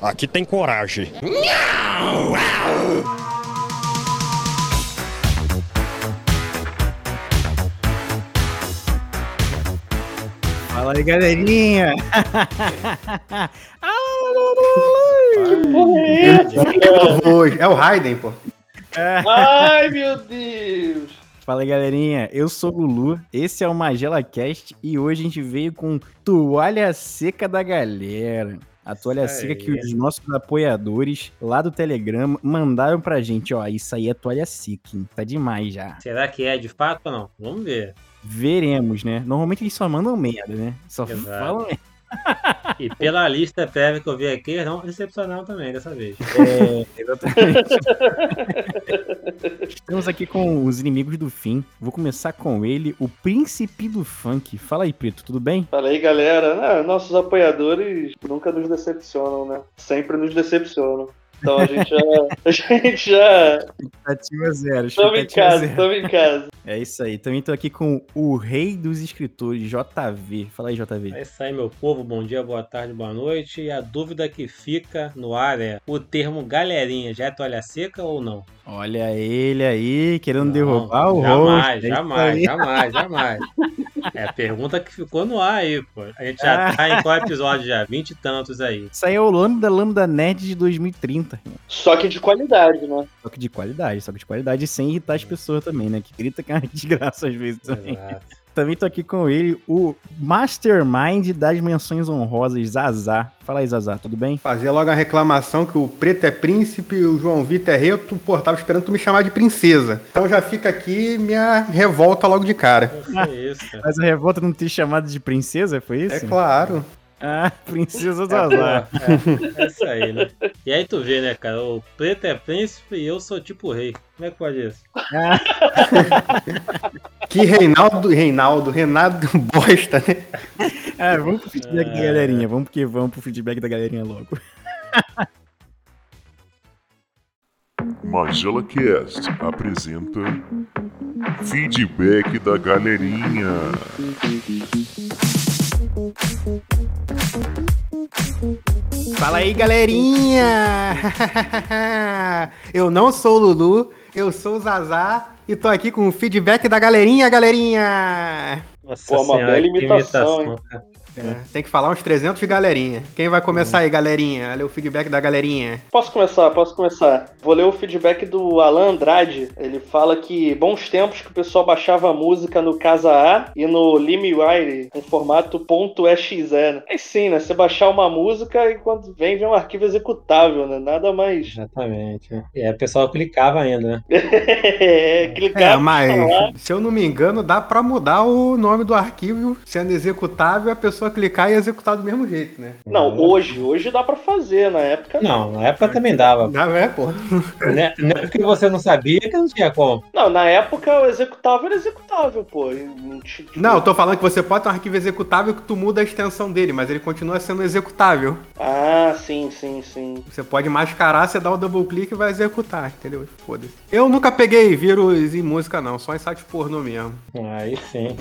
aqui tem coragem. Fala aí, galerinha! Que porra é essa? É o Raiden, pô. Ai, meu Deus! Fala aí, galerinha. Eu sou o Lulu, esse é o Magela Cast e hoje a gente veio com toalha seca da galera. A toalha Isso seca que os nossos apoiadores lá do Telegram mandaram pra gente. Ó, isso aí é toalha seca, hein? Tá demais já. Será que é de fato ou não? Vamos ver. Veremos, né? Normalmente eles só mandam merda, né? Só Exato. falam merda. E pela lista prévia que eu vi aqui, eles não decepcionaram também dessa vez. É, exatamente. Estamos aqui com os inimigos do fim. Vou começar com ele, o príncipe do funk. Fala aí, Preto, tudo bem? Fala aí, galera. Ah, nossos apoiadores nunca nos decepcionam, né? Sempre nos decepcionam. Então a gente já. A gente já. Expectativa zero. Tamo em expectativa casa, zero. tamo em casa. É isso aí. Também tô aqui com o rei dos escritores, JV. Fala aí, JV. É isso aí, meu povo. Bom dia, boa tarde, boa noite. E a dúvida que fica no ar é: o termo galerinha já é toalha seca ou não? Olha ele aí, querendo Não, derrubar o Jamais, host. É jamais, aí. jamais, jamais. É a pergunta que ficou no ar aí, pô. A gente já tá em qual episódio já? Vinte e tantos aí. Isso aí é o Lambda Lambda Nerd de 2030. Só que de qualidade, né? Só que de qualidade, só que de qualidade sem irritar as pessoas também, né? Que grita que é uma desgraça às vezes também. Exato. Também tô aqui com ele, o Mastermind das menções honrosas, Zazá. Fala aí, Zazá, tudo bem? Fazer logo a reclamação que o Preto é príncipe e o João Vitor é rei. Eu, tu, pô, tava esperando tu me chamar de princesa. Então já fica aqui minha revolta logo de cara. Que isso, cara. Mas a revolta não ter chamado de princesa, foi isso? É claro. Ah, princesa É, Zazá. é, é isso aí, né? E aí tu vê, né, cara? O preto é príncipe e eu sou tipo rei. Como é que pode isso? Ah, Que Reinaldo, Reinaldo, Renato bosta, né? ah, vamos pro feedback da É. galerinha. Vamos porque vamos pro feedback da galerinha logo. Magela Cast apresenta Feedback da Galerinha. Fala aí, galerinha! Eu não sou o Lulu, eu sou o Zazá e tô aqui com o feedback da galerinha, galerinha! Nossa Pô, uma bela que imitação, cara. É, tem que falar uns 300 de galerinha. Quem vai começar aí, galerinha? Olha o feedback da galerinha. Posso começar, posso começar. Vou ler o feedback do Alan Andrade. Ele fala que bons tempos que o pessoal baixava a música no Casa A e no LimeWire em formato .exe. né? É sim, né? Você baixar uma música e quando vem, vem um arquivo executável, né? Nada mais. Exatamente. aí o pessoal clicava ainda, né? é, clicar, É, mas falar. se eu não me engano, dá pra mudar o nome do arquivo sendo executável, a pessoa clicar e executar do mesmo jeito, né? Não, hoje, hoje dá pra fazer, na época Não, na época também dava. Não é, pô. Né? Não é porque você não sabia que não tinha como. Não, na época o executável era executável, pô. Não tipo, Não, eu tô falando que você pode ter um arquivo executável que tu muda a extensão dele, mas ele continua sendo executável. Ah, sim, sim, sim. Você pode mascarar, você dá o double clique e vai executar, entendeu? Foda-se. Eu nunca peguei vírus em música, não, só em site pornô mesmo. Aí sim.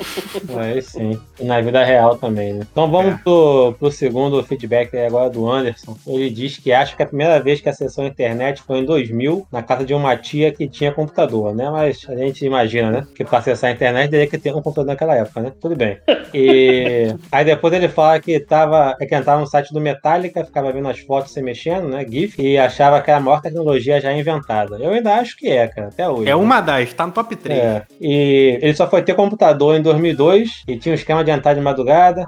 Aí sim. E na vida real também, né? Então vamos É. pro, pro segundo feedback agora do Anderson. Ele diz que acha que a primeira vez que acessou a internet foi em 2000, na casa de uma tia que tinha computador, né? Mas a gente imagina, né? Que pra acessar a internet teria que ter um computador naquela época, né? Tudo bem. E aí depois ele fala que tava, é que entrava no site do Metallica, ficava vendo as fotos se mexendo, né? GIF, e achava que era a maior tecnologia já inventada. Eu ainda acho que é, cara, até hoje. É né? uma das, tá no top 3. É, e ele só foi ter computador em 2002 e tinha um esquema de entrar de madrugada,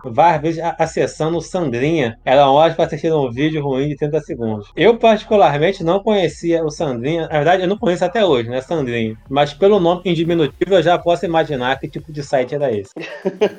a- acessando o Sandrinha. Era horas para assistir um vídeo ruim de 30 segundos. Eu, particularmente, não conhecia o Sandrinha. Na verdade, eu não conheço até hoje, né, Sandrinha? Mas pelo nome em diminutivo, eu já posso imaginar que tipo de site era esse.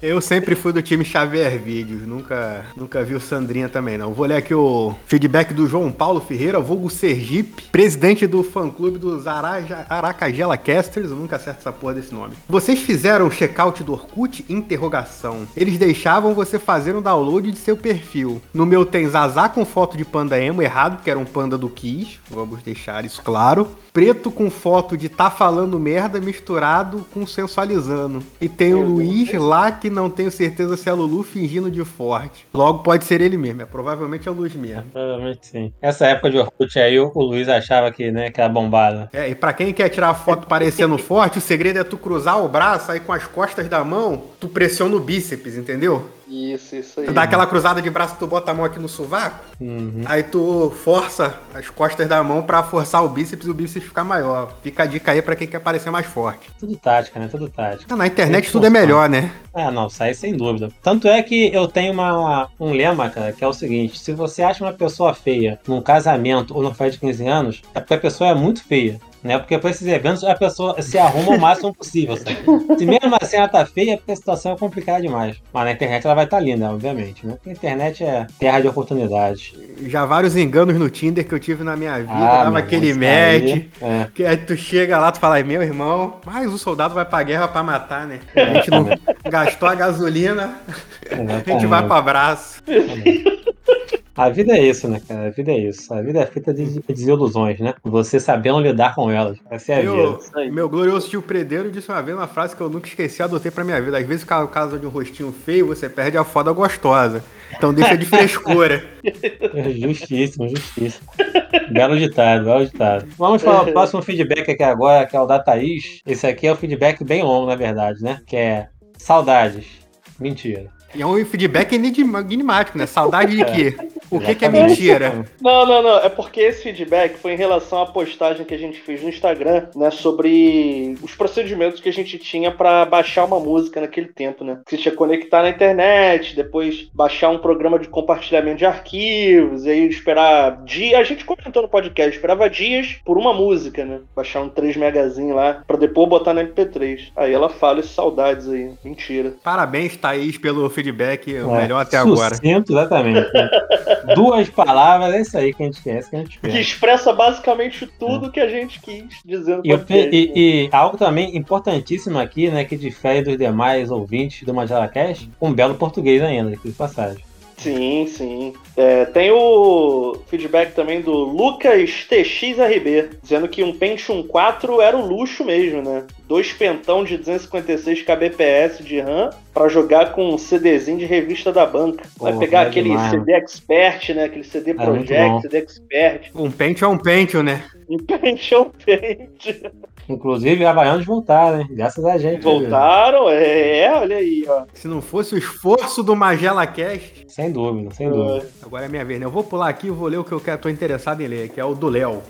Eu sempre fui do time Xavier Vídeos, nunca, nunca vi o Sandrinha também, não. Vou ler aqui o feedback do João Paulo Ferreira, vulgo Sergipe, presidente do fã-clube dos Araja, Aracagela Casters, eu nunca acerto essa porra desse nome. Vocês fizeram o check-out do Orkut? Interrogação. Eles deixavam você fazer um download de seu perfil. No meu tem Zazá com foto de panda emo, errado, porque era um panda do Kiss. Vamos deixar isso claro. Preto com foto de tá falando merda misturado com sensualizando. E tem o Luiz lá que não tenho certeza se é Lulu fingindo de forte. Logo pode ser ele mesmo, é provavelmente é o Luiz mesmo. Provavelmente sim. Essa época de Orkut aí, o o Luiz achava que, né, que era bombada. É, e pra quem quer tirar foto parecendo forte, o segredo é tu cruzar o braço aí com as costas da mão, tu pressiona o bíceps, entendeu? entendeu? Isso, isso aí. Tu dá aquela cruzada de braço, tu bota a mão aqui no sovaco, Uhum. aí tu força as costas da mão pra forçar o bíceps e o bíceps ficar maior. Fica a dica aí pra quem quer parecer mais forte. Tudo tática, né? Tudo tática. Na internet tudo é melhor, né? Ah, não, isso aí sem dúvida. Tanto é que eu tenho uma, um lema, cara, que é o seguinte: se você acha uma pessoa feia num casamento ou numa festa de 15 anos, é porque a pessoa é muito feia. Né? Porque para esses eventos a pessoa se arruma o máximo possível. Sabe? Se mesmo assim ela tá feia, é porque a situação é complicada demais. Mas na internet ela vai estar linda, obviamente. Né? Porque a internet é terra de oportunidades. Já vários enganos no Tinder que eu tive na minha vida, Ah, dava aquele match. é. Que aí tu chega lá, tu fala, "Ai, meu irmão, mas o soldado vai pra guerra pra matar, né? A gente não gastou a gasolina, a gente vai pro abraço. A vida é isso, né, cara? A vida é isso. A vida é feita de de desilusões, né? Você sabendo lidar com elas. Essa é a Eu, vida. meu glorioso tio Predeiro disse uma vez uma frase que eu nunca esqueci, adotei pra minha vida. Às vezes, por causa de um rostinho feio, você perde a foda gostosa. Então deixa de frescura. Justíssimo, justíssimo. Belo ditado, belo ditado. Vamos para o próximo feedback aqui agora, que é o da Thaís. Esse aqui é o feedback bem longo, na verdade, né? Que é saudades. Mentira. E é um feedback enigmático, né? Saudade de quê? O que, que é Exatamente. mentira? Não, não, não. É porque esse feedback foi em relação à postagem que a gente fez no Instagram, né? Sobre os procedimentos que a gente tinha pra baixar uma música naquele tempo, né? Que você tinha que conectar na internet, depois baixar um programa de compartilhamento de arquivos, e aí esperar dias. A gente comentou no podcast, esperava dias por uma música, né? Baixar um 3 megazinho lá, pra depois botar no MP3. Aí ela fala esses saudades aí. Mentira. Parabéns, Thaís, pelo feedback, o É, melhor até agora. Sucinto, exatamente. Duas palavras, é isso aí que a gente é isso que a gente Que expressa basicamente tudo que a gente quis dizer no E, pe- né? e- e algo também importantíssimo aqui, né, que difere dos demais ouvintes do Magela Cast, um belo português ainda, aqui de passagem. Sim, sim. É, tem o feedback também do Lucas TXRB, dizendo que um Pentium 4 era um luxo mesmo, né? Dois pentão de 256 kbps de RAM pra jogar com um CDzinho de revista da banca. Vai Pô, pegar é aquele demais, CD Expert, né? Aquele CD bom. Project, CD Expert. Um pente é um pente, né? Um Pentium Pente. Inclusive, Havaianos voltaram, hein? Graças a gente. Voltaram? É, olha aí, ó. Se não fosse o esforço do Magela Cast, Sem dúvida, sem dúvida. agora é minha vez, né? Eu vou pular aqui e vou ler o que eu quero, tô interessado em ler, que é o do Léo.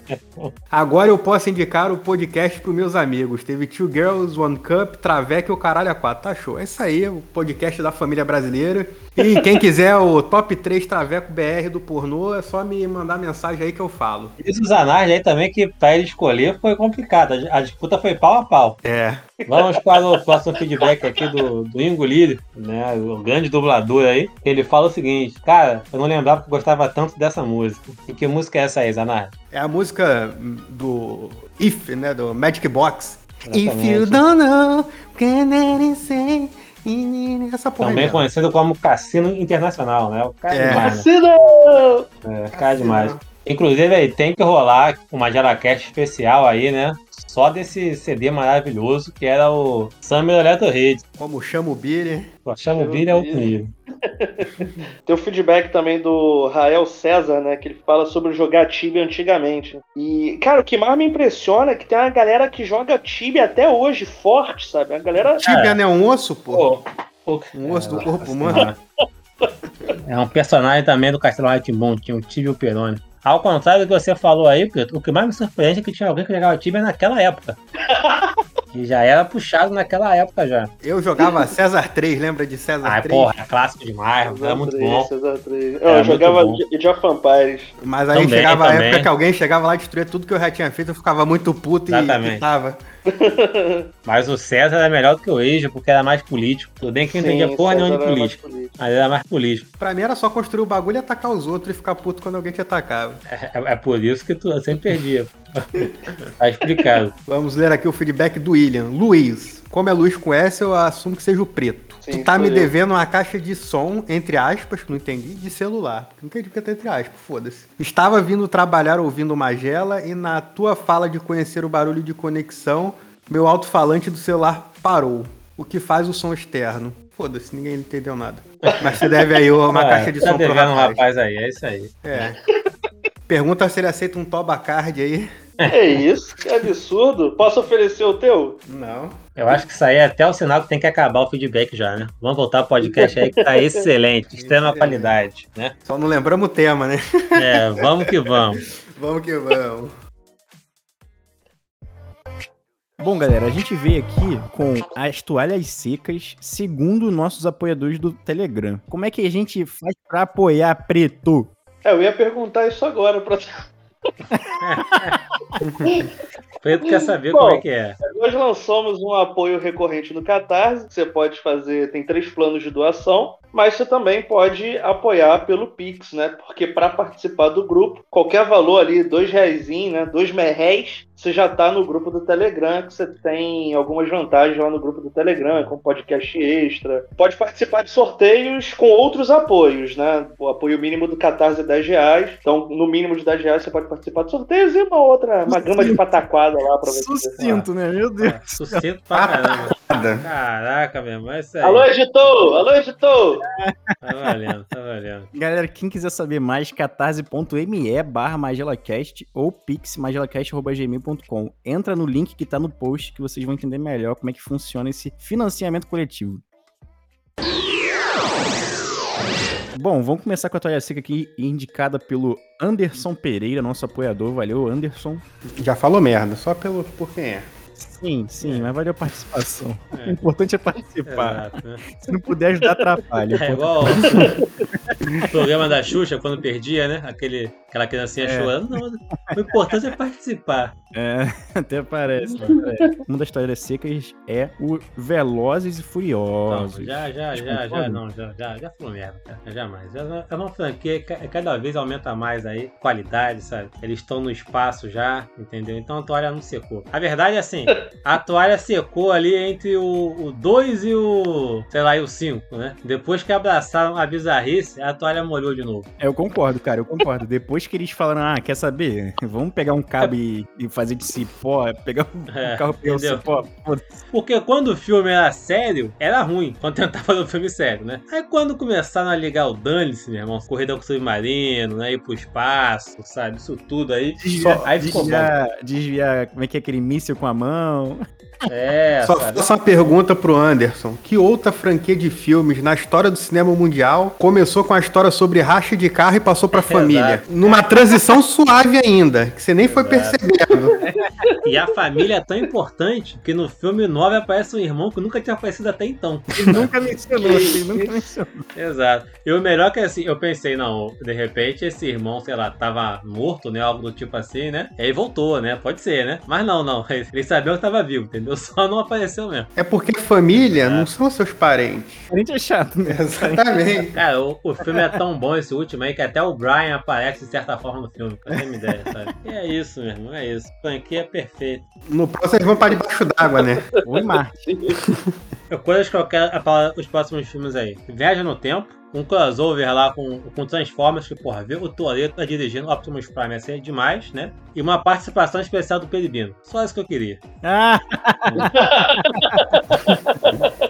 Agora eu posso indicar o podcast pros meus amigos. Teve Two Girls, One Cup, Traveca e o Caralho a 4. Tá show. É isso aí, o podcast da família brasileira. E quem quiser o top 3 Traveco BR do pornô, é só me mandar mensagem aí que eu falo. E o Zanardi aí também, que pra ele escolher foi complicado. A disputa foi pau a pau. É. Vamos para o próximo feedback aqui do, do Ingo né? O grande dublador aí. Ele fala o seguinte: Cara, eu não lembrava que eu gostava tanto dessa música. E que música é essa aí, Zanardi? É a música do If, né? Do Magic Box. If you don't know, can I say? Essa porra Também mesmo. conhecido como Cassino Internacional, né? O cara é É. demais, né? Assina! É, cara demais. Inclusive, aí tem que rolar uma Jaracast especial aí, né? Só desse CD maravilhoso que era o Summer Electro Hits. Como chama o Billy. Chama o vídeo é outro nível. Tem o feedback também do Rael César, né? Que ele fala sobre jogar Tibia antigamente. E, cara, o que mais me impressiona é que tem uma galera que joga Tibia até hoje, forte, sabe? A galera. Tibia não é um osso, pô? Um osso do é, corpo nossa humano. senhora. É um personagem também do Castelo Ratimbom, tinha o Tibio Peroni. Ao contrário do que você falou aí, Pedro, o que mais me surpreende é que tinha alguém que jogava Tibia naquela época. E já era puxado naquela época já. Eu jogava César 3, lembra de César Ai, 3? porra, é clássico demais, César era muito 3, bom. César 3. Era eu jogava of Empires. Mas aí Também, chegava a também. época que alguém chegava lá e destruía tudo que eu já tinha feito, eu ficava muito puto e Exatamente. tava. Mas o César era melhor do que o Age, porque era mais político. Tudo bem que não entendia porra nenhuma de político. Mas era mais político. Pra mim era só construir o bagulho e atacar os outros e ficar puto quando alguém te atacava. É, é por isso que tu sempre perdia. tá explicado. Vamos ler aqui o feedback do William. Luiz. Como é Luiz com S, eu assumo que seja o preto. Sim, Tu tá me eu. devendo uma caixa de som, entre aspas, que não entendi, de celular. Não entendi porque tá entre aspas, foda-se. Estava vindo trabalhar ouvindo Magela e na tua fala de conhecer o barulho de conexão, meu alto-falante do celular parou. O que faz o som externo? Foda-se, ninguém entendeu nada. Mas você deve aí uma Ah, caixa de tá som pro devendo um rapaz. rapaz aí, é isso aí. É. Pergunta se ele aceita um Toba Card aí. É isso? Que absurdo. Posso oferecer o teu? Não. Eu acho que isso aí é até o sinal que tem que acabar o feedback já, né? Vamos voltar ao podcast aí que tá excelente, extrema qualidade, né? Só não lembramos o tema, né? É, vamos que vamos. Vamos que vamos. Bom, galera, a gente veio aqui com as toalhas secas, segundo nossos apoiadores do Telegram. Como é que a gente faz pra apoiar Preto? É, eu ia perguntar isso agora. Pra... Preto quer saber Bom. como é que é. Nós lançamos um apoio recorrente no Catarse. Você pode fazer, tem três planos de doação, mas você também pode apoiar pelo Pix, né? Porque para participar do grupo, qualquer valor ali, dois reais, né? Dois merréis, você já tá no grupo do Telegram, que você tem algumas vantagens lá no grupo do Telegram, com podcast extra. Pode participar de sorteios com outros apoios, né? O apoio mínimo do Catarse é 10 reais. Então, no mínimo de 10 reais, você pode participar de sorteios e uma outra, uma gama de pataquada lá para você. Sucinto, né? Meu Deus. É, Sucinto pra caramba. Nada. Caraca, meu irmão, é isso aí. Alô, editor! Alô, editor! Tá valendo, tá valendo. Galera, quem quiser saber mais, catarse.me barra magelacast ou pixmagelacast.gmail.com. Entra no link que tá no post que vocês vão entender melhor como é que funciona esse financiamento coletivo. Bom, vamos começar com a toalha seca aqui, indicada pelo Anderson Pereira, nosso apoiador. Valeu, Anderson. Já falou merda, só pelo por quem é. Sim, sim, mas valeu a participação. É. O importante é participar. Exato, né? Se não puder ajudar, atrapalha. É igual o programa da Xuxa, quando perdia, né? Aquele, aquela criancinha É. chorando. Não, o importante é participar. É, até parece. parece. Uma das toalhas secas é o Velozes e Furiosos. já, já, já, já, não, já, já, já falou merda, cara. Jamais. Já- É uma franquia que ca- cada vez aumenta mais aí, qualidade, sabe? Eles estão no espaço já, entendeu? Então a toalha não secou. A verdade é assim, a toalha secou ali entre o 2 e o, sei lá, e o 5, né? Depois que abraçaram a bizarrice, a toalha molhou de novo. É, eu concordo, cara, eu concordo. Depois que eles falaram, ah, quer saber? Vamos pegar um cabo e, e fazer de cipó, pegar um É, carro pegar entendeu? cipó. Porque quando o filme era sério, era ruim. Quando tentava fazer um filme sério, né? Aí quando começaram a ligar o dane-se, meu irmão, corrida com o submarino, né? Ir pro espaço, sabe? Isso tudo aí. Desviar, aí ficou bom. desviar, desviar, como é que é aquele míssil com a mão. know. É, Só sabe? faço uma pergunta pro Anderson. Que outra franquia de filmes na história do cinema mundial começou com a história sobre racha de carro e passou pra família? Numa transição suave ainda, que você nem foi Exato. percebendo. E a família é tão importante que no filme 9 aparece um irmão que nunca tinha aparecido até então. Ele nunca mencionou, ele nunca mencionou. Exato. E o melhor que assim, eu pensei, não, de repente esse irmão, sei lá, tava morto, né? Algo do tipo assim, né? E aí voltou, né? Pode ser, né? Mas não, não. Ele sabia que tava vivo, entendeu? Só não apareceu mesmo. É porque família não são seus parentes. A gente é chato, né? Exatamente. Cara, o, o filme é tão bom esse último aí que até o Brian aparece de certa forma no filme, pra ter uma ideia, sabe? E é isso, meu irmão, é isso. Franquia é perfeita. No próximo eles vão pra debaixo d'água, né? Oi, Marte. Coisas que eu quero para os próximos filmes aí. Viaja no Tempo, um crossover lá com, com Transformers, que, porra, ver o Toreto tá dirigindo Optimus Prime ia ser demais, né? E uma participação especial do Peribino. Só isso que eu queria. Ah!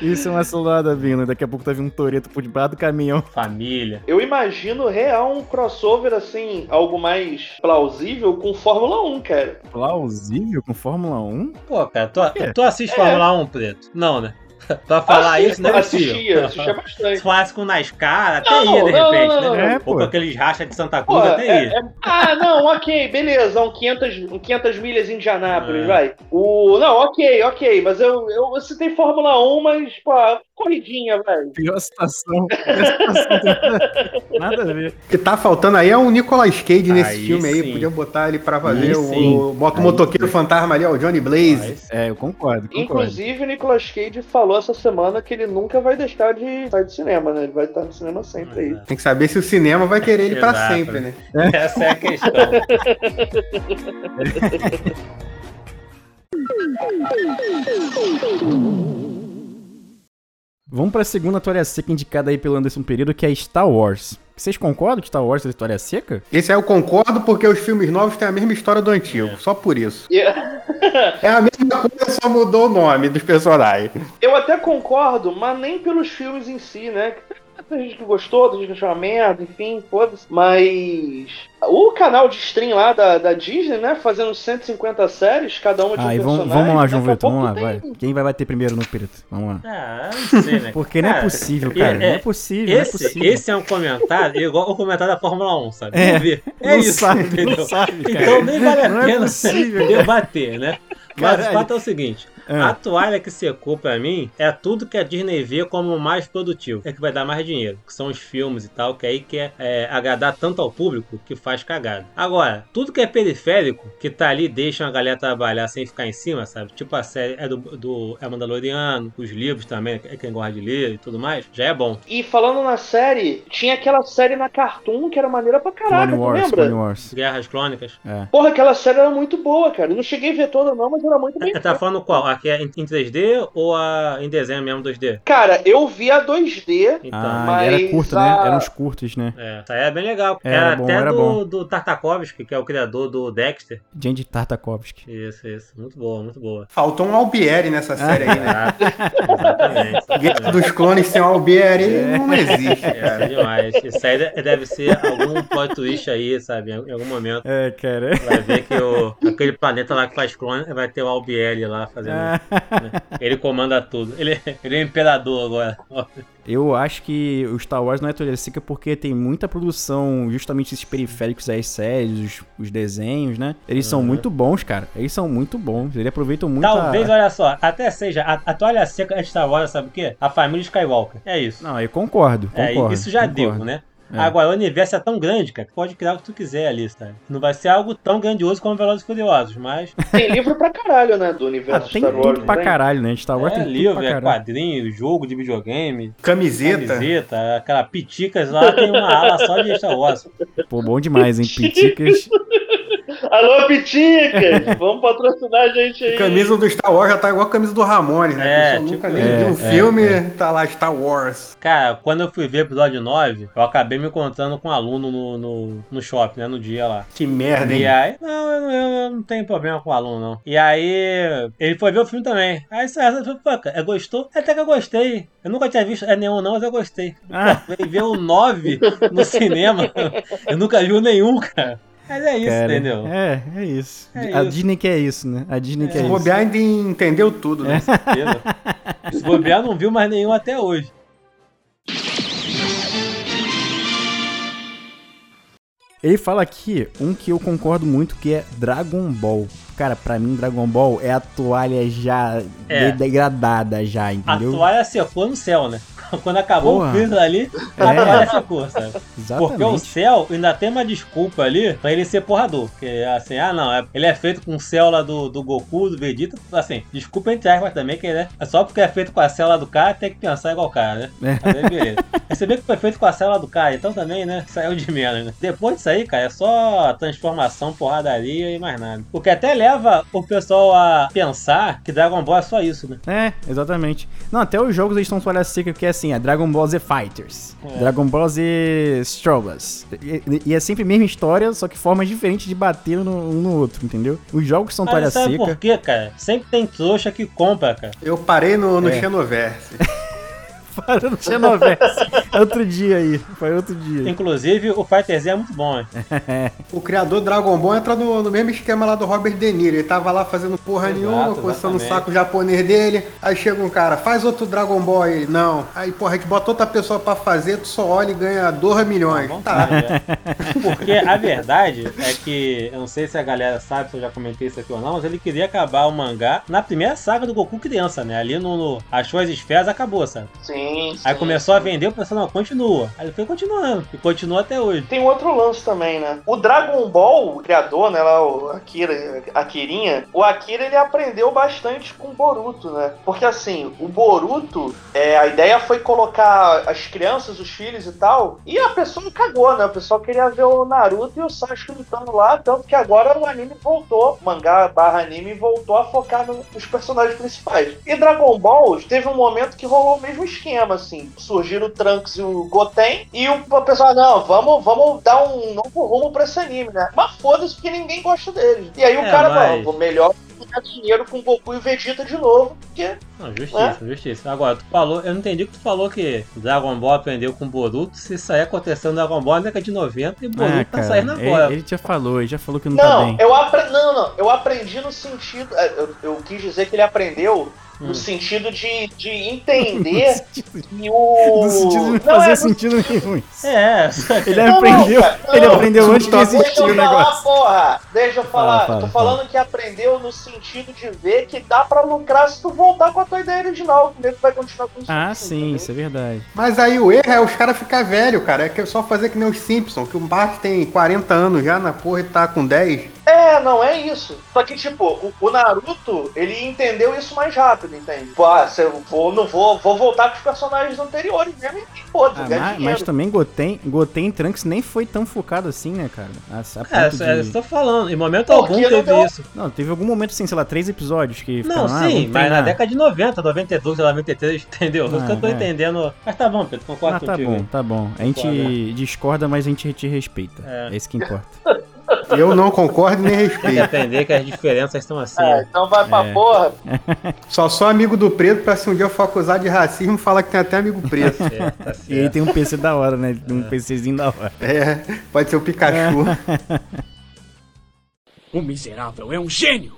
Isso é uma cilada vindo. Daqui a pouco tá vindo um Toreto por debaixo do caminhão. Família. Eu imagino real um crossover assim, algo mais plausível com Fórmula 1, cara. Plausível com Fórmula 1? Pô, cara, tu, tu assiste É. Fórmula 1, Preto? Não, né? pra falar isso, não é assistia, assistia bastante. Se falasse com o NASCAR, até Não, ia de não, repente, não, não, né? É, Ou pô. com aqueles rachas de Santa Pô, Cruz, até é- ia. é- ah, não, ok, beleza, um 500, um 500 milhas em Indianápolis, É. vai. O, não, ok, ok, mas eu, eu, eu citei Fórmula 1, mas, pô, corridinha, velho. Pior situação. Pior situação. Nada a ver. O que tá faltando aí é o Nicolas Cage nesse Aí filme aí. sim. Podia botar ele pra fazer Aí o, o bota o Aí motoqueiro fantasma ali, ó, o Johnny Blaze. Mas- É, eu concordo, concordo. Inclusive, o Nicolas Cage falou essa semana que ele nunca vai deixar de sair do cinema, né? Ele vai estar no cinema sempre aí. Tem que saber se o cinema vai querer ele pra Exato. sempre, né? Essa é a questão. Vamos pra segunda história seca indicada aí pelo Anderson Pereira, que é Star Wars. Vocês concordam que Star Wars é história seca? Esse aí eu concordo porque os filmes novos têm a mesma história do antigo, só por isso. E- É a mesma coisa, só mudou o nome dos personagens. Eu até concordo, mas nem pelos filmes em si, né? Tem gente que gostou, tem gente que achou uma merda, enfim, foda-se. Mas. O canal de stream lá da, da Disney, né? Fazendo 150 séries, cada uma de um Aí vamos, personagem. vamos lá, João Vitor, vamos lá, vai. tem- Quem vai bater primeiro no preto? Vamos lá. Ah, não sei, né? Porque não é possível, cara. Não é possível, não é Esse, possível. esse é um comentário igual o comentário da Fórmula 1, sabe? É, Vamos ver. É não isso, sabe, não entendeu? sabe, cara. Então nem vale a Não é pena possível, debater, né? Mas Caralho. o fato é o seguinte: Ah. a toalha que secou pra mim é tudo que a Disney vê como mais produtivo. É que vai dar mais dinheiro. Que são os filmes e tal, que aí quer é, agradar tanto ao público que faz cagada. Agora, tudo que é periférico, que tá ali, deixa a galera trabalhar sem ficar em cima, sabe? Tipo a série é do, do é Mandaloriano, os livros também, é quem gosta de ler e tudo mais, já é bom. E falando na série, tinha aquela série na Cartoon que era maneira pra caraca, Clone Wars, lembra? Clone Wars. Guerras Crônicas. É. Porra, aquela série era muito boa, cara. Eu não cheguei a ver toda não, mas era muito bem Tá falando qual? A que é em em 3D ou a em desenho mesmo 2D? Cara, eu vi a 2D. Então. Ah, mas era curta, a- né? Eram os curtos, né? É, aí é bem legal. Era Era, bom, até era do, bom. do Tartakovsky, que é o criador do Dexter. Gente Tartakovsky. Isso, isso. Muito boa, muito boa. Faltou um Albieri nessa série aí, né? Exatamente. Guerra dos Clones sem Albieri É. não existe, é cara. demais. Isso aí de- deve ser algum plot twist aí, sabe? Em algum momento. É, cara. Vai ver que o, aquele planeta lá que faz clone vai ter o Albieri lá fazendo. né? Ele comanda tudo. Ele, ele é imperador agora. Eu acho que o Star Wars não é toalha seca porque tem muita produção, justamente esses periféricos aí, séries, os, os desenhos, né? Eles são muito bons, cara. Eles são muito bons. Eles aproveitam muito Talvez, a... olha só, até seja a, a toalha seca de Star Wars, sabe o quê? A família Skywalker. É isso. Não, eu concordo, É, concordo. isso já concordo. deu, né? É. Agora, o universo é tão grande, cara, que pode criar o que tu quiser ali, sabe? Não vai ser algo tão grandioso como Velozes e Furiosos, mas Tem livro pra caralho, né? Do Ah, universo tem Star Wars. tudo pra tem? caralho, né? Star Wars é tem tudo livro, pra é caralho. quadrinho, jogo de videogame, Camiseta. camiseta, aquela piticas lá, tem uma ala só de Star Wars. Pô, bom demais, hein? Piticas. Alô, Piticas! Vvamos patrocinar a gente aí. Camisa do Star Wars já tá igual a camisa do Ramones, né? É, A tipo nunca nem isso. viu um É, filme, tá lá Star Wars. Cara, quando eu fui ver o episódio 9, eu acabei me encontrando com um aluno no, no, no shopping, né, no dia lá. Que merda, E hein? aí, não, eu, não- eu não tenho problema com o aluno, não. E aí, ele foi ver o filme também. Aí, você falou, pô, cara, gostou? Até que eu gostei. Eu nunca tinha visto é nenhum, não, mas eu gostei. Ah. Pô, veio ver o 9 no cinema. Eu nunca vi o nenhum, cara. Mas é isso, Cara, entendeu? É, é isso. É a isso. Disney que é isso, né? A Disney que é Se isso. bobear ainda entendeu tudo, né? Certeza. Se bobear, não viu mais nenhum até hoje. Ele fala aqui um que eu concordo muito que é Dragon Ball. Cara, pra mim Dragon Ball é a toalha já É. de- degradada já, A entendeu? toalha secou no céu, né? Quando acabou Porra. o freezer ali, a É. toalha secou, sabe? Exatamente. Porque o céu ainda tem uma desculpa ali pra ele ser porrador. Que é assim, ah não, é- ele é feito com célula do, do Goku, do Vegeta. Assim, desculpa entre aspas também, que né? É só porque é feito com a célula do cara, tem que pensar igual o cara, né? É. Aí, beleza. Aí você vê que foi feito com a célula do cara, então também, né? Saiu de menos, né? Depois disso aí, cara, é só transformação, porradaria e mais nada. O que até leva o pessoal a pensar que Dragon Ball é só isso, né? É, exatamente. Não, até os jogos eles estão toalha seca, que é assim, é Dragon Ball Z Fighters, É. Dragon Ball Z Struggles. E, e é sempre a mesma história, só que formas diferentes de bater no- um no outro, entendeu? Os jogos são toalha Mas sabe seca. por quê, cara? Sempre tem trouxa que compra, cara. Eu parei no, no É. Xenoverse. Parando no Xenoverse. outro dia aí, foi outro dia. Inclusive, o Fighter Z é muito bom, hein? O criador do Dragon Ball entra no, no mesmo esquema lá do Robert De Niro. Ele tava lá fazendo porra Exato, nenhuma, coçando o saco japonês dele. Aí chega um cara, faz outro Dragon Ball aí. Não. Aí, porra, a gente bota outra pessoa pra fazer, tu só olha e ganha 2 milhões. Tá. vontade, né? Porque a verdade é que, eu não sei se a galera sabe, se eu já comentei isso aqui ou não, mas ele queria acabar o mangá na primeira saga do Goku criança, né? Ali no, no Achou as Esferas acabou, sabe? Sim, Sim, Aí sim. começou a vender, o pessoal, não, continua. Aí ele foi continuando. E continua até hoje. Tem outro lance também, né? O Dragon Ball, o criador, né, lá, o Akira, Akirinha, o Akira ele aprendeu bastante com o Boruto, né? Porque assim, o Boruto, é, a ideia foi colocar as crianças, os filhos e tal, e a pessoa cagou, né? O pessoal queria ver o Naruto e o Sasuke lutando lá, tanto que agora o anime voltou, mangá barra anime voltou a focar no- nos personagens principais. E Dragon Ball teve um momento que rolou o mesmo esquema, assim, surgiram o Trunks e o Goten, e o pessoal, não, vamos, vamos dar um novo rumo pra esse anime, né? Mas foda-se porque ninguém gosta deles. E aí o É, cara mas- falou, melhor ganhar dinheiro com Goku e Vegeta de novo, porque Não, justiça, justiça. Agora, tu falou, eu não entendi que tu falou que Dragon Ball aprendeu com Boruto, se isso aí aconteceu no Dragon Ball na década de 90 e Boruto Ah, tá cara, saindo ele, agora. ele já falou, ele já falou que não, tá Não, bem. eu aprendi. Não, não, eu aprendi no sentido. é, Eu, eu quis dizer que ele aprendeu Hum. no sentido de, de entender que o. No sentido de não Não, fazer é, no- sentido nenhum. É, Ele Não, aprendeu, cara, não, ele aprendeu não, antes de existir Deixa o eu falar, negócio. porra! Deixa eu falar. Fala, fala, eu tô falando que aprendeu no sentido de ver que dá pra lucrar se tu voltar com a tua ideia original. Que o nego vai continuar com isso. Ah, sim, isso é verdade. Mas aí o erro é os caras ficar velho, cara. É que é só fazer que nem os Simpsons, que o Bart tem 40 anos já na porra e tá com 10. É, não é isso. Só que, tipo, o, o Naruto, ele entendeu isso mais rápido, entende? Pô, ah, se eu vou, não vou, vou voltar com os personagens anteriores mesmo e foda-se, Ah, mas, mas também Goten, Goten e Trunks nem foi tão focado assim, né, cara? A, a é, é, de- que eu tô falando. Em momento algum teve deu? isso. Não, teve algum momento assim, sei lá, três episódios que Não, ficaram, ah, sim, mas na década de 90, 92, 93, entendeu? Ah, que eu tô é. entendendo. Mas tá bom, Pedro, concordo Ah, tá contigo. bom, tá bom. A gente Concordo. discorda, mas a gente te respeita. É. É, isso que importa. Eu não concordo nem Tem que respeito. aprender que as diferenças estão assim. É, então vai pra É. porra. Só sou amigo do preto pra se um dia eu for acusado de racismo, falar que tem até amigo preto. É, tá E ele certo. tem um PC da hora, né? Ele tem um PCzinho da hora. É, pode ser o Pikachu. O miserável é um gênio!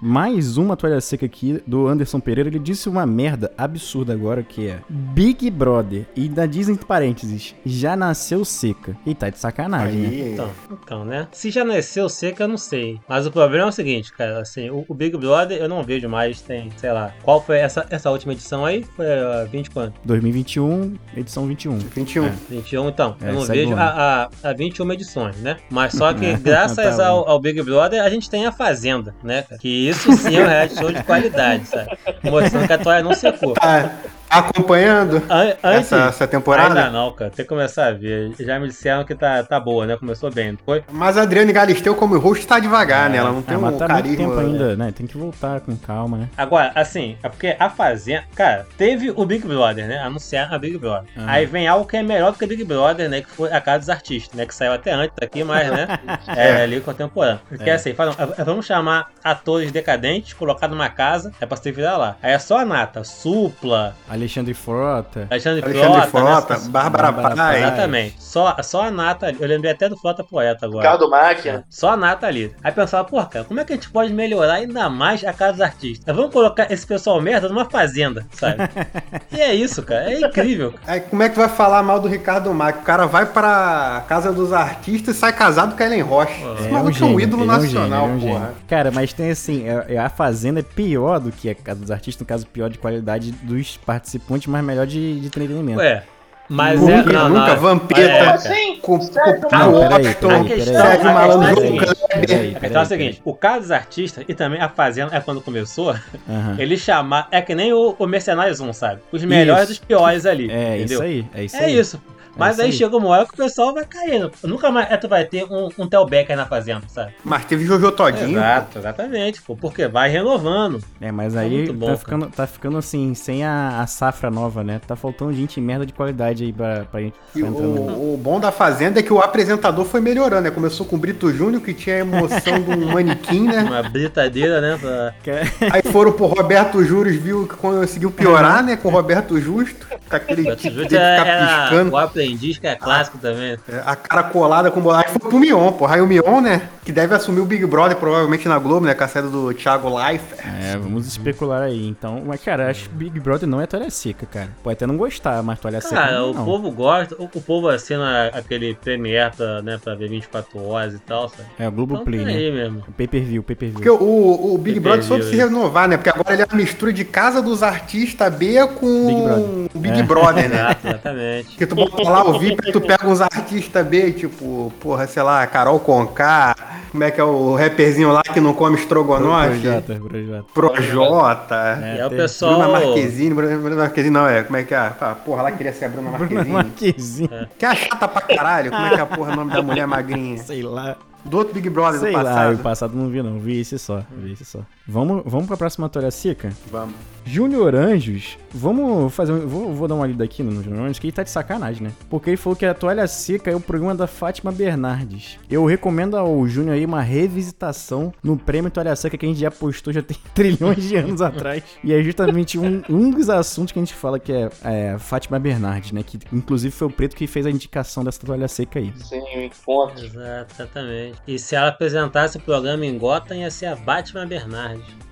Mais uma toalha seca aqui do Anderson Pereira. Ele disse uma merda absurda agora que é Big Brother. E da Disney, entre parênteses, já nasceu seca. E tá de sacanagem, né? Aí, Então, então, né? Se já nasceu seca, eu não sei. Mas o problema é o seguinte, cara, assim, o, o Big Brother eu não vejo mais, tem, sei lá, qual foi essa, essa última edição aí? Foi a 20 quanto? 2021, edição 21. 21. É. 21, então. É, eu não vejo a, a, a 21 edições, né? Mas só que Tá graças bom. ao, ao Big Brother a gente tem a Fazenda, né? Que isso sim é um reality show de qualidade, sabe? Mostrando que a toalha não secou. Tá acompanhando An- Antes, essa, essa temporada? Ainda não, cara. Tem que começar a ver. Já me disseram que tá, tá boa, né? Começou bem, não foi? Mas a Adriane Galisteu, como host, tá devagar, né? Ela não tem Ah, um tá muito tempo carisma. ainda, né? Tem que voltar com calma, né? Agora, assim, é porque a Fazenda. Cara, teve o Big Brother, né? Anunciaram a Big Brother. Ah. Aí vem algo que é melhor do que Big Brother, né? Que foi a Casa dos Artistas, né? Que saiu até antes aqui, mas, né? é, ali contemporâneo. Porque É. assim, falam, "Ah, vamos chamar atores decadentes, colocar numa casa, é pra se virar lá. Aí é só a nata, Supla, Alexandre Frota. Alexandre, Alexandre Frota, Frota, né? Bárbara Bárbara Paz. Exatamente. Só, só a nata ali. Eu lembrei até do Frota Poeta agora. Ricardo Máquina. Só a nata ali. Aí pensava, pô, cara, como é que a gente pode melhorar ainda mais a casa dos artistas? Vamos colocar esse pessoal merda numa fazenda, sabe? e é isso, cara. É incrível. Aí como é que vai falar mal do Ricardo Mac? O cara vai pra casa dos artistas e sai casado com a Ellen Rocha. Esse maluco é um ídolo ele é um nacional, gênio, é um porra. gênio. Cara, mas tem assim, é- é a Fazenda é pior do que a Casa dos Artistas, no caso, pior de qualidade dos participantes, mas melhor de, de entretenimento. Ué, mas Nunca, é. Não, nunca, não, Vampeta. é, assim? Com, com o peraí, peraí, A questão- peraí. Malandro, questão é a Lucas Peraí, Weber. A questão é a seguinte, o caso dos artistas e também a Fazenda é quando começou, Aham. ele chamar. É que nem o, o Mercenários 1, sabe? Os melhores Isso. dos piores ali. É, entendeu? isso aí, é isso É aí. isso. Mas isso aí, aí. chega uma hora que o pessoal vai caindo. Nunca mais é, tu vai ter um, um Tel Becker na fazenda, sabe? Mas teve Jojo Todinho. Exato, exatamente. Pô, porque vai renovando. É, mas Tá aí tá, bom, cara. ficando, tá ficando assim, sem a, a safra nova, né? Tá faltando gente merda de qualidade aí pra, pra gente E pra entrar no... o, o bom da Fazenda é que o apresentador foi melhorando, né? Começou com o Brito Júnior, que tinha a emoção de um manequim, né? Uma britadeira, né? Pra... Aí foram pro Roberto Juros, viu que conseguiu piorar, né? Com o Roberto Justo, com aquele tipo de ficar era piscando. o aprendiz, que é clássico também. É, A cara colada com bolacha foi pro Mion, porra. Aí o Mion, né? que deve assumir o Big Brother provavelmente na Globo, né? Com a saída do Thiago Leifert. É, vamos especular aí. Então, mas, cara, acho que Big Brother não é toalha seca, cara. Pode até não gostar, mas toalha seca Cara, não. o povo gosta, o, o povo assina aquele Premiere pra, né, pra ver 24 horas e tal, sabe? É o Globo Então Play, tá né? aí mesmo. O pay-per-view, pay-per-view. Porque o, o Big Brother soube se Entendi. renovar, né? Porque agora ele é uma mistura de Casa dos Artistas B com Big Brother. o Big É. Brother, né? Exato, exatamente. Que tu bota lá o VIP tu pega uns artistas B, tipo, porra, sei lá, Carol Conká, como é que é o rapperzinho lá que não come estrogonofe? Projota, Projota. Projota. e aí o pessoal. Bruna Marquezine, Bruna Marquezine não é, como é que é? Ah, porra, lá queria ser a Bruna Bruna Marquezine. Marquezine. Que é chata pra caralho, como é que é a porra o nome da mulher magrinha? Sei lá. Do outro Big Brother Sei do lá, passado. o passado não vi não, vi esse só, vi esse só. Vamos, vamos pra próxima toalha seca? Vamos. Júnior Anjos, vamos fazer um, vou, vou dar uma lida aqui no Júnior Anjos, que ele tá de sacanagem, né? Porque ele falou que a toalha seca é o programa da Fátima Bernardes. Eu recomendo ao Júnior aí uma revisitação no prêmio Toalha Seca que a gente já postou já tem trilhões de anos atrás. E é justamente um, um dos assuntos que a gente fala que é, é Fátima Bernardes, né? Que inclusive foi o Preto que fez a indicação dessa toalha seca aí. Sim, o encontro. Exatamente. E se ela apresentasse o programa em Gotham, ia ser a Batman Bernardes.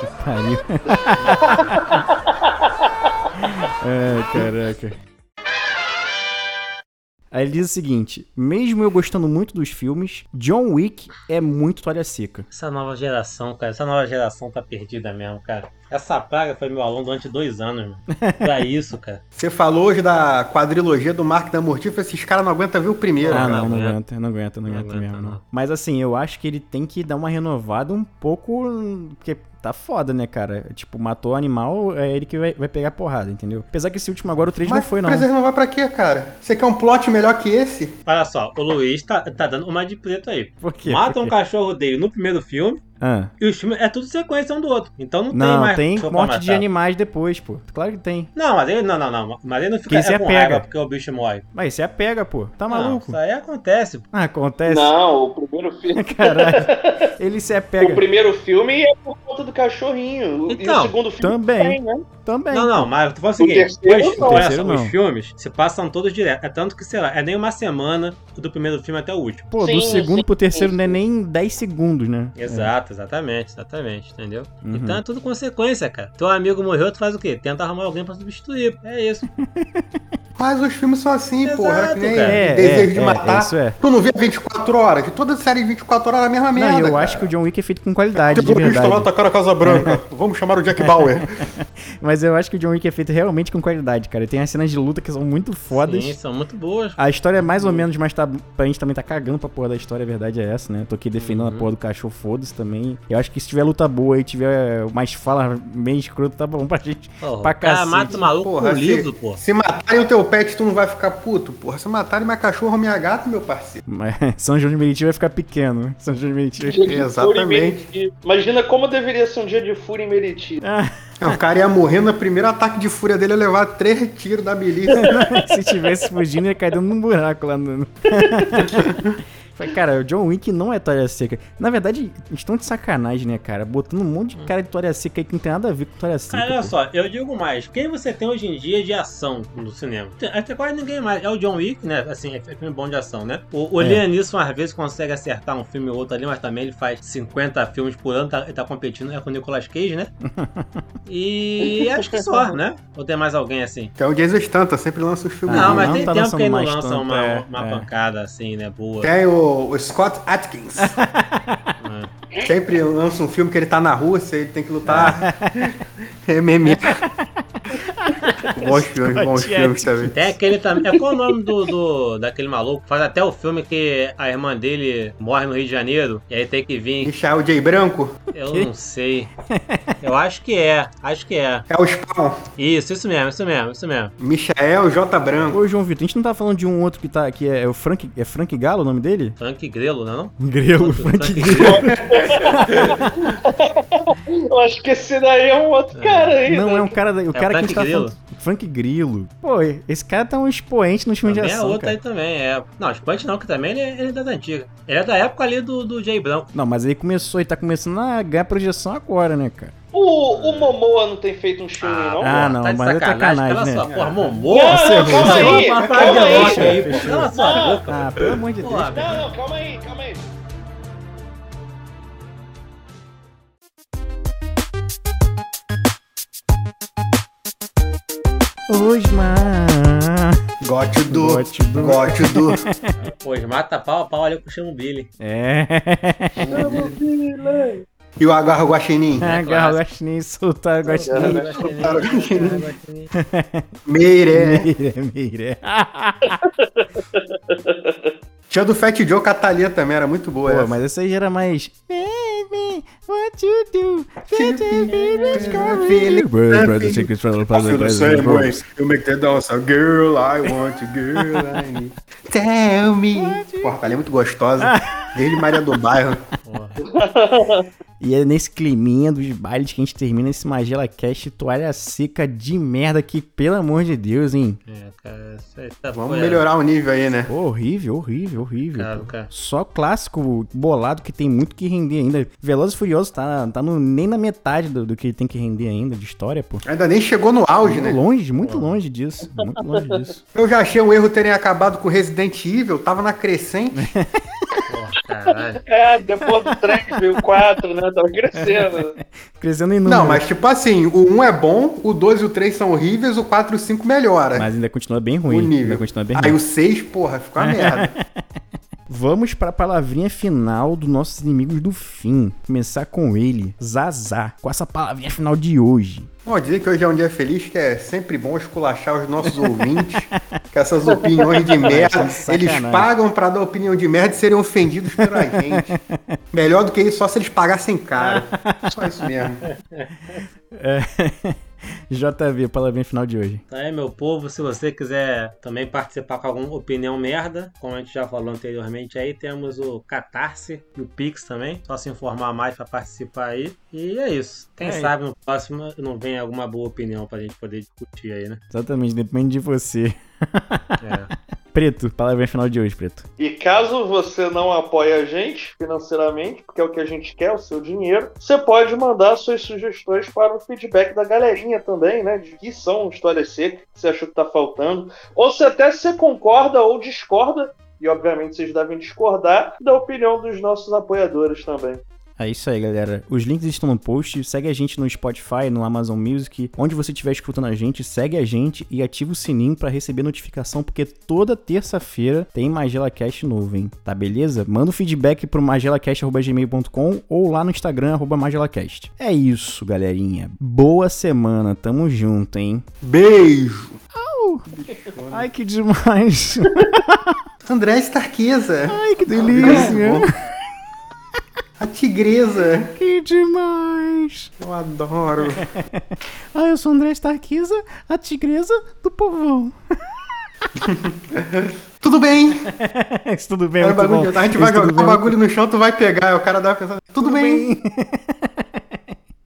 Que pariu. Ai, caraca. Aí ele diz o seguinte: mesmo eu gostando muito dos filmes, John Wick é muito toalha seca. Essa nova geração, cara, essa nova geração tá perdida mesmo, cara. Essa praga foi meu aluno durante dois anos, mano. Pra isso, cara. Você falou hoje da quadrilogia do Mark da Mortífera, esses caras não aguentam ver o primeiro. Ah, cara. não, não aguenta. não aguenta, não Não aguenta mesmo, não. não. Mas assim, eu acho que ele tem que dar uma renovada um pouco. Porque tá foda, né, cara? Tipo, matou o animal, é ele que vai, vai pegar porrada, entendeu? Apesar que esse último agora, o 3 não Mas foi, não. precisa renovar pra quê, cara? Você quer um plot melhor que esse? Olha só, o Luiz tá, tá dando uma de preto aí. Por quê? Mata Por um quê? cachorro dele no primeiro filme, Ah. e os filmes é tudo sequência um do outro. Então não, tem Não, mais tem cachorro pra morte de animais depois, pô. Claro que tem. Não, mas ele não, não, não. Mas ele não fica Quem se é com apega. raiva porque o bicho morre. Mas você apega, pô. Tá Não, maluco? isso aí acontece. Ah, acontece. Não, o primeiro filme. Caralho. Ele se apega. O primeiro filme é por conta do cachorrinho. e Então, o segundo filme também. né? Também. Não, não, mas tu fala o O seguinte: terceiro os, não. terceiro só, não. os filmes se passam todos direto. É tanto que, sei lá, é nem uma semana do primeiro filme até o último. Pô, do Sim, segundo sim, pro terceiro sim, não é nem 10 segundos, né? Exato, exatamente, exatamente, entendeu? Uhum. Então é tudo consequência, cara. Teu amigo morreu, tu faz o quê? Tenta arrumar alguém pra substituir. É isso. Mas os filmes são assim, Exato, porra. Era que nem cara. É, Desejo é, de é, matar. isso é. Tu não vê 24 horas? De toda série de 24 horas é a mesma merda. Não, eu cara. acho que o John Wick é feito com qualidade, de Terrorista lá verdade. atacaram a Casa Branca. Vamos chamar o Jack Bauer. Mas eu acho que o John Wick é feito realmente com qualidade, cara. Tem as cenas de luta que são muito fodas. Sim, são muito boas. A história é mais ou menos, mas tá, a gente também tá cagando pra porra da história, a verdade é essa, né? Tô aqui defendendo a porra do cachorro, foda-se também. Eu acho que se tiver luta boa e tiver mais fala meio escroto, tá bom pra gente. Porra, pra o cara cacete. mata o maluco Porra, com se, livro, pô. se matarem o teu pet, tu não vai ficar puto, porra. Se matarem minha cachorro ou minha gata, meu parceiro. Mas São João de Meriti vai ficar pequeno. né? São João de Meriti Exatamente. Imagina como deveria ser um dia de fúria em Meriti. Ah, É, o cara ia morrer no primeiro ataque de fúria dele, ia levar três tiros da milícia. Se tivesse fugindo, ia cair dentro de um buraco lá no. Falei, cara, o John Wick não é toalha seca. Na verdade, estão de sacanagem, né, cara? Botando um monte de cara de toalha seca aí que não tem nada a ver com toalha seca. Cara, olha pô. só, eu digo mais. Quem você tem hoje em dia de ação no cinema? Até quase ninguém mais. É o John Wick, né? Assim, é filme bom de ação, né? O, o É. Liam Neeson às vezes consegue acertar um filme ou outro ali, mas também ele faz 50 filmes por ano, tá, ele tá competindo é com o Nicolas Cage, né? E acho que só, né? Ou tem mais alguém assim? Que é o Jason Stanton, sempre lança os filmes. Não, não, mas não tem tá tempo que ele não lança tanto, uma, é, uma é. pancada assim, né? Boa. Tem o, o Scott Atkins. Sempre lança um filme que ele tá na Rússia, ele tem que lutar. MMA. bons filmes, bons filmes também. Tem aquele também. É qual o nome do, do- daquele maluco? Faz até o filme que a irmã dele morre no Rio de Janeiro. E aí tem que vir. Michael J. Branco Eu Que? não sei. Eu acho que é. Acho que é. é o Spawn. Isso, isso mesmo, isso mesmo, isso mesmo. Michael J. Branco. Ô, João Vitor, a gente não tá falando de um outro que tá que é, é o Frank, é Frank Galo o nome dele? Frank Grelo, não é? Grelo, Frank Frank Grelo. Eu acho que esse daí é um outro cara aí. Não, né? é um cara, da- o cara que a Frank gente tá Grillo? falando. Frank Grillo. Pô, esse cara tá um expoente nos filmes de Também é ação, outro cara. aí também, é. Não, Spante não, que também ele, é- ele é das antigas. Ele é da época ali do, do Jay Branco. Não, mas aí começou, ele tá começando a ganhar projeção agora, né, cara? O, o Momoa não tem feito um filme, ah, não? Ah, não, tá mas é sacanagem, cala né? sua porra, Momoa? Não, não, calma aí, calma aí. Cala sua boca. Ah, pelo amor de Deus. Não, não, calma aí, calma aí. Osmar. Gote do. Gote do. Gote do. Osmar tá pau a pau ali com o Chamo Billy. É. Chamo Billy. E o agarro guaxinim. Agarra o Guaxinim, soltar o Guaxinim. Meire. Mira, mira. Tinha do Fat Joe com a Thalia também, era muito boa Pô, essa. mas essa aí já era mais. What you do? Get baby discovery. Brother, secrets from the I father, feel the same way. You make that dance, a girl, I want you, girl, I need. Tell me. Porra, a Thalia é muito gostosa. Desde Maria do Bairro. E é nesse climinha dos bailes que a gente termina esse Magela Cast toalha seca de merda que, pelo amor de Deus, hein? É, cara, tá Vamos melhorar o nível aí, né? Pô, horrível, horrível, horrível. Cara, cara. Só clássico bolado que tem muito que render ainda. Velozes e Furiosos tá, tá no- nem na metade do, do que tem que render ainda de história, pô. Ainda nem chegou no auge, Muito né? longe, muito longe disso. Muito longe disso. Eu já achei um erro terem acabado com Resident Evil, tava na crescente. Porra, caralho. É, depois do 3 veio o 4, né? Tava crescendo. Crescendo em número. Não, mas tipo assim, o 1 é bom, o 2 e o 3 são horríveis, o 4 e o 5 melhora. Mas ainda continua bem ruim. o Ainda nível. continua bem Aí ruim. o 6, porra, ficou a merda. Vamos pra palavrinha final dos nossos inimigos do fim. Começar com ele, Zazá. Com essa palavrinha final de hoje. Bom, dizer que hoje é um dia feliz, que é sempre bom esculachar os nossos ouvintes, com essas opiniões de merda. Eles pagam pra dar opinião de merda e serem ofendidos pela gente. Melhor do que isso, só se eles pagassem caro. Só isso mesmo. JV, palavrinha final de hoje. Tá aí, meu povo, se você quiser também participar com alguma opinião merda, como a gente já falou anteriormente aí, temos o Catarse e o Pix também. Só se informar mais pra participar aí. E é isso. Quem É. sabe no próximo não vem alguma boa opinião pra gente poder discutir aí, né? Exatamente, depende de você. É. Preto, palavrinha final de hoje, Preto. E caso você não apoie a gente financeiramente, porque é o que a gente quer, o seu dinheiro, você pode mandar suas sugestões para o feedback da galerinha também, né? De que são histórias secas, que você achou que tá faltando. Ou se até você concorda ou discorda, e obviamente vocês devem discordar, da opinião dos nossos apoiadores também. É isso aí, galera. Os links estão no post. Segue a gente no Spotify, no Amazon Music, onde você estiver escutando a gente, segue a gente e ativa o sininho pra receber notificação, porque toda terça-feira tem Magela Cast novo, hein? Tá beleza? Manda o feedback pro magelacast.gmail.com ou lá no Instagram, arroba magelacast. É isso, galerinha. Boa semana, tamo junto, hein? Beijo. Ai, que demais! André Starqueza. Ai, que delícia! A tigresa. Que demais! Eu adoro. Ah, eu sou André Starquiza, a tigresa do povão. Tudo bem. Isso tudo bem, o muito bom. a gente vai Isso tudo jogar o bagulho no chão, tu vai pegar. O cara dá pensando, tudo, bem. bem.